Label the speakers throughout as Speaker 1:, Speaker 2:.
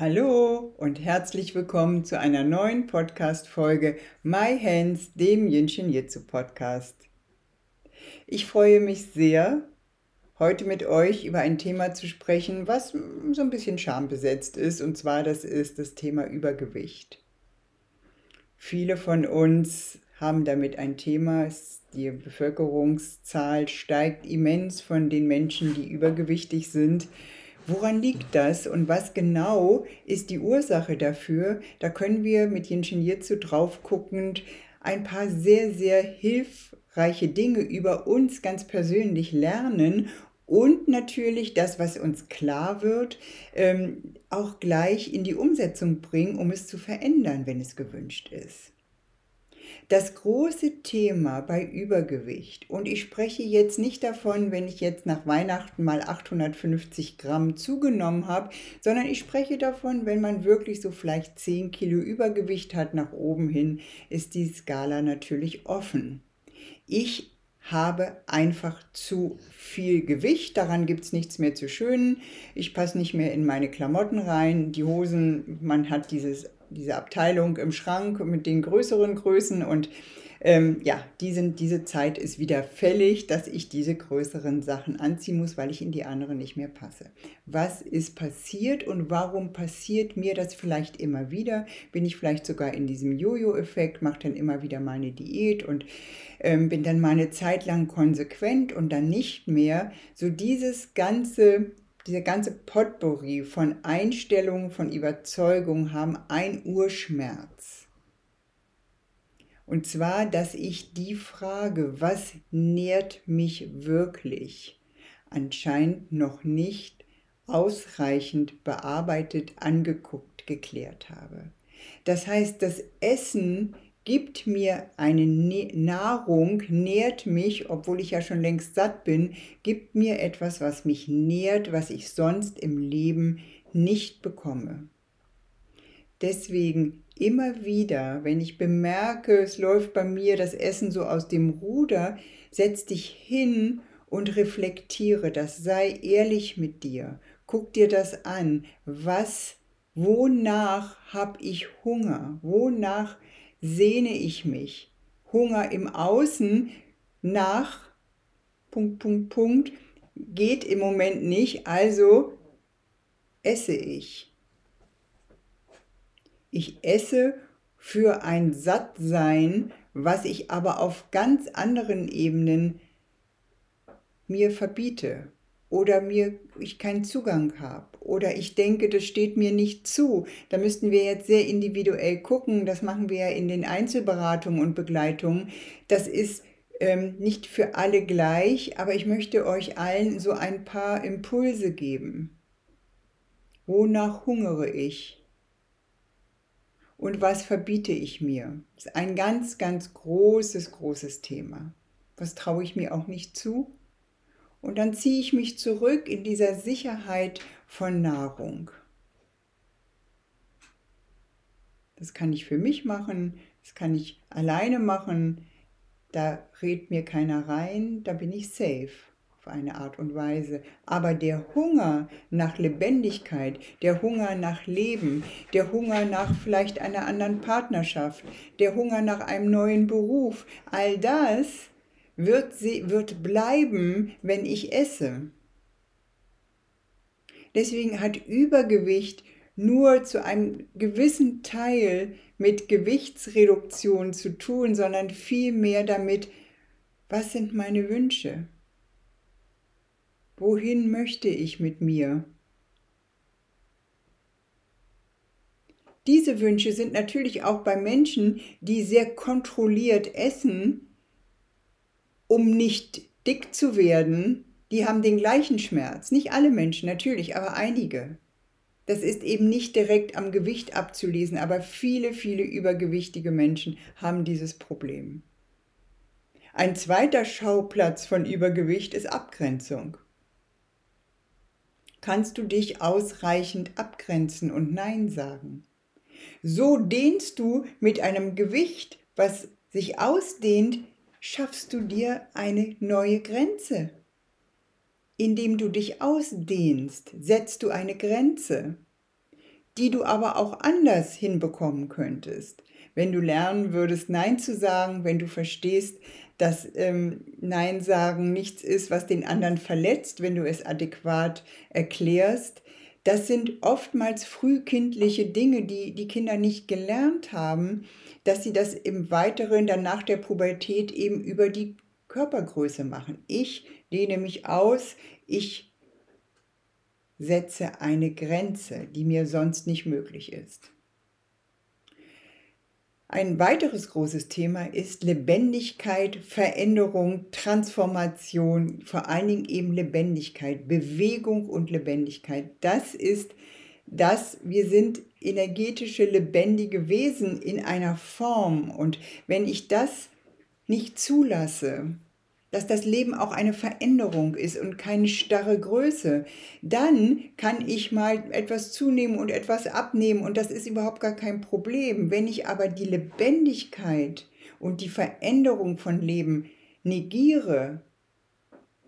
Speaker 1: Hallo und herzlich willkommen zu einer neuen Podcast-Folge My Hands, dem Jinshin Jitsu Podcast. Ich freue mich sehr, heute mit euch über ein Thema zu sprechen, was so ein bisschen schambesetzt ist, und zwar das ist das Thema Übergewicht. Viele von uns haben damit ein Thema. Die Bevölkerungszahl steigt immens von den Menschen, die übergewichtig sind. Woran liegt das und was genau ist die Ursache dafür? Da können wir mit Jinshin Jitsu drauf guckend ein paar sehr, sehr hilfreiche Dinge über uns ganz persönlich lernen und natürlich das, was uns klar wird, ähm, auch gleich in die Umsetzung bringen, um es zu verändern, wenn es gewünscht ist. Das große Thema bei Übergewicht, und ich spreche jetzt nicht davon, wenn ich jetzt nach Weihnachten mal 850 Gramm zugenommen habe, sondern ich spreche davon, wenn man wirklich so vielleicht 10 Kilo Übergewicht hat nach oben hin, ist die Skala natürlich offen. Ich habe einfach zu viel Gewicht, daran gibt es nichts mehr zu schönen. Ich passe nicht mehr in meine Klamotten rein, die Hosen, man hat dieses diese Abteilung im Schrank mit den größeren Größen und ähm, ja, die diese Zeit ist wieder fällig, dass ich diese größeren Sachen anziehen muss, weil ich in die anderen nicht mehr passe. Was ist passiert und warum passiert mir das vielleicht immer wieder? Bin ich vielleicht sogar in diesem Jojo-Effekt, mache dann immer wieder meine Diät und ähm, bin dann meine Zeit lang konsequent und dann nicht mehr. So dieses ganze dieser ganze Potpourri von Einstellungen, von Überzeugungen haben ein Urschmerz. Und zwar, dass ich die Frage, was nährt mich wirklich, anscheinend noch nicht ausreichend bearbeitet, angeguckt, geklärt habe. Das heißt, das Essen gibt mir eine Nahrung, nährt mich, obwohl ich ja schon längst satt bin, gibt mir etwas, was mich nährt, was ich sonst im Leben nicht bekomme. Deswegen immer wieder, wenn ich bemerke, es läuft bei mir das Essen so aus dem Ruder, setz dich hin und reflektiere das, sei ehrlich mit dir. Guck dir das an. Was, wonach habe ich Hunger? Wonach sehne ich mich. Hunger im Außen nach Punkt, Punkt, Punkt geht im Moment nicht, also esse ich. Ich esse für ein Sattsein, was ich aber auf ganz anderen Ebenen mir verbiete oder mir ich keinen Zugang habe oder ich denke, das steht mir nicht zu. Da müssten wir jetzt sehr individuell gucken. Das machen wir ja in den Einzelberatungen und Begleitungen. Das ist ähm, nicht für alle gleich, aber ich möchte euch allen so ein paar Impulse geben. Wonach hungere ich? Und was verbiete ich mir? Das ist ein ganz, ganz großes, großes Thema. Was traue ich mir auch nicht zu? Und dann ziehe ich mich zurück in dieser Sicherheit von Nahrung. Das kann ich für mich machen, das kann ich alleine machen, da redet mir keiner rein, da bin ich safe auf eine Art und Weise. Aber der Hunger nach Lebendigkeit, der Hunger nach Leben, der Hunger nach vielleicht einer anderen Partnerschaft, der Hunger nach einem neuen Beruf, all das wird, sie, wird bleiben, wenn ich esse. Deswegen hat Übergewicht nur zu einem gewissen Teil mit Gewichtsreduktion zu tun, sondern vielmehr damit, was sind meine Wünsche? Wohin möchte ich mit mir? Diese Wünsche sind natürlich auch bei Menschen, die sehr kontrolliert essen, um nicht dick zu werden, die haben den gleichen Schmerz. Nicht alle Menschen natürlich, aber einige. Das ist eben nicht direkt am Gewicht abzulesen, aber viele, viele übergewichtige Menschen haben dieses Problem. Ein zweiter Schauplatz von Übergewicht ist Abgrenzung. Kannst du dich ausreichend abgrenzen und Nein sagen? So dehnst du mit einem Gewicht, was sich ausdehnt, schaffst du dir eine neue Grenze. Indem du dich ausdehnst, setzt du eine Grenze, die du aber auch anders hinbekommen könntest. Wenn du lernen würdest, Nein zu sagen, wenn du verstehst, dass ähm, Nein sagen nichts ist, was den anderen verletzt, wenn du es adäquat erklärst, das sind oftmals frühkindliche Dinge, die die Kinder nicht gelernt haben, dass sie das im Weiteren dann nach der Pubertät eben über die Körpergröße machen. Ich dehne mich aus, ich setze eine Grenze, die mir sonst nicht möglich ist. Ein weiteres großes Thema ist Lebendigkeit, Veränderung, Transformation, vor allen Dingen eben Lebendigkeit, Bewegung und Lebendigkeit. Das ist das, wir sind energetische, lebendige Wesen in einer Form. Und wenn ich das nicht zulasse, dass das Leben auch eine Veränderung ist und keine starre Größe, dann kann ich mal etwas zunehmen und etwas abnehmen und das ist überhaupt gar kein Problem. Wenn ich aber die Lebendigkeit und die Veränderung von Leben negiere,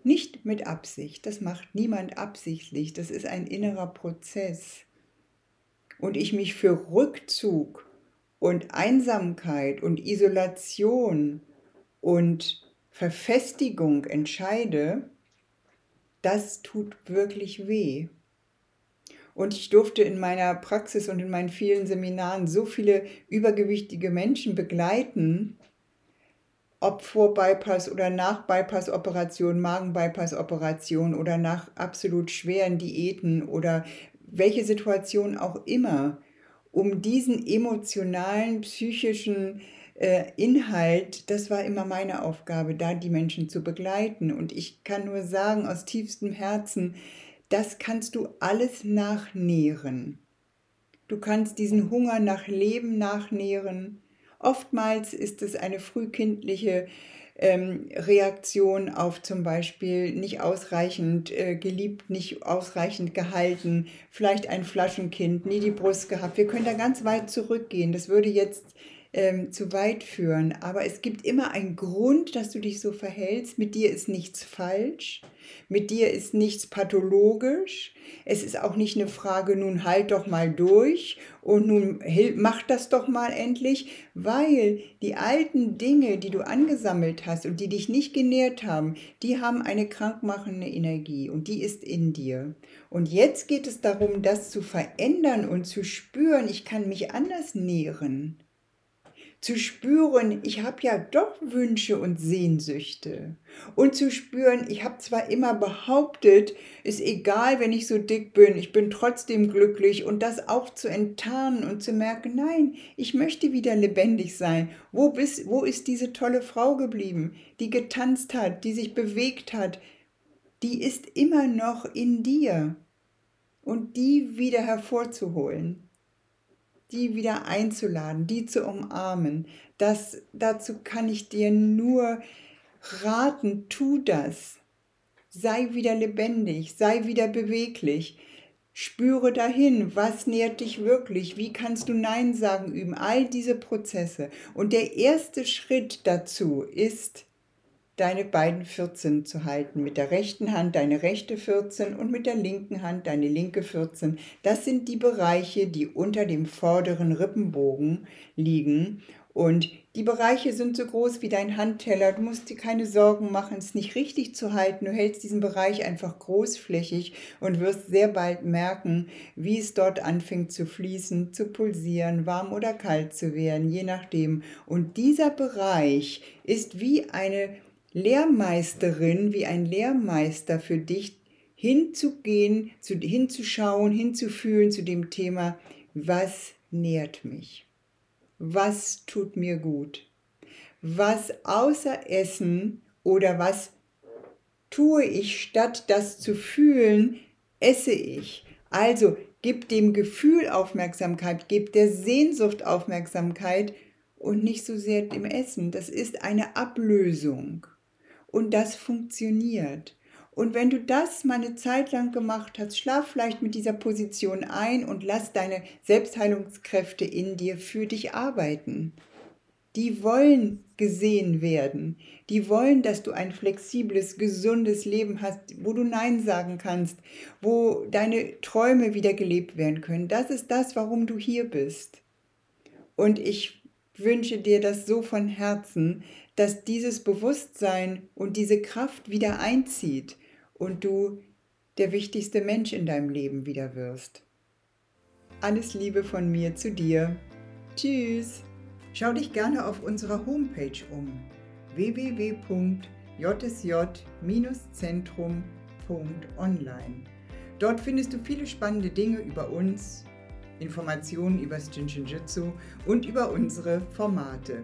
Speaker 1: nicht mit Absicht, das macht niemand absichtlich, das ist ein innerer Prozess. Und ich mich für Rückzug und Einsamkeit und Isolation und Verfestigung entscheide, das tut wirklich weh. Und ich durfte in meiner Praxis und in meinen vielen Seminaren so viele übergewichtige Menschen begleiten, ob vor Bypass oder nach Bypass-Operation, Magen-Bypass-Operation oder nach absolut schweren Diäten oder welche Situation auch immer, um diesen emotionalen, psychischen Inhalt, das war immer meine Aufgabe, da die Menschen zu begleiten. Und ich kann nur sagen, aus tiefstem Herzen, das kannst du alles nachnähren. Du kannst diesen Hunger nach Leben nachnähren. Oftmals ist es eine frühkindliche ähm, Reaktion auf zum Beispiel nicht ausreichend äh, geliebt, nicht ausreichend gehalten, vielleicht ein Flaschenkind, nie die Brust gehabt. Wir können da ganz weit zurückgehen. Das würde jetzt ähm, zu weit führen. Aber es gibt immer einen Grund, dass du dich so verhältst. Mit dir ist nichts falsch. Mit dir ist nichts pathologisch. Es ist auch nicht eine Frage, nun halt doch mal durch und nun mach das doch mal endlich, weil die alten Dinge, die du angesammelt hast und die dich nicht genährt haben, die haben eine krankmachende Energie und die ist in dir. Und jetzt geht es darum, das zu verändern und zu spüren, ich kann mich anders nähren zu spüren, ich habe ja doch Wünsche und Sehnsüchte. Und zu spüren, ich habe zwar immer behauptet, ist egal, wenn ich so dick bin, ich bin trotzdem glücklich und das auch zu enttarnen und zu merken, nein, ich möchte wieder lebendig sein. Wo, bist, wo ist diese tolle Frau geblieben, die getanzt hat, die sich bewegt hat? Die ist immer noch in dir. Und die wieder hervorzuholen die wieder einzuladen, die zu umarmen. Das, dazu kann ich dir nur raten, tu das. Sei wieder lebendig, sei wieder beweglich. Spüre dahin, was nährt dich wirklich, wie kannst du Nein sagen üben, all diese Prozesse. Und der erste Schritt dazu ist, deine beiden 14 zu halten. Mit der rechten Hand deine rechte 14 und mit der linken Hand deine linke 14. Das sind die Bereiche, die unter dem vorderen Rippenbogen liegen. Und die Bereiche sind so groß wie dein Handteller. Du musst dir keine Sorgen machen, es nicht richtig zu halten. Du hältst diesen Bereich einfach großflächig und wirst sehr bald merken, wie es dort anfängt zu fließen, zu pulsieren, warm oder kalt zu werden, je nachdem. Und dieser Bereich ist wie eine Lehrmeisterin, wie ein Lehrmeister für dich hinzugehen, zu, hinzuschauen, hinzufühlen zu dem Thema, was nährt mich? Was tut mir gut? Was außer Essen oder was tue ich, statt das zu fühlen, esse ich? Also Gib dem Gefühl Aufmerksamkeit, gib der Sehnsucht Aufmerksamkeit und nicht so sehr dem Essen. Das ist eine Ablösung. Und das funktioniert. Und wenn du das mal eine Zeit lang gemacht hast, schlaf vielleicht mit dieser Position ein und lass deine Selbstheilungskräfte in dir für dich arbeiten. Die wollen gesehen werden. Die wollen, dass du ein flexibles, gesundes Leben hast, wo du Nein sagen kannst, wo deine Träume wieder gelebt werden können. Das ist das, warum du hier bist. Und ich wünsche dir das so von Herzen, dass dieses Bewusstsein und diese Kraft wieder einzieht und du der wichtigste Mensch in deinem Leben wieder wirst. Alles Liebe von mir zu dir. Tschüss. Schau dich gerne auf unserer Homepage um www.jsj-zentrum.online. Dort findest du viele spannende Dinge über uns, Informationen über das Jinshinjutsu und über unsere Formate.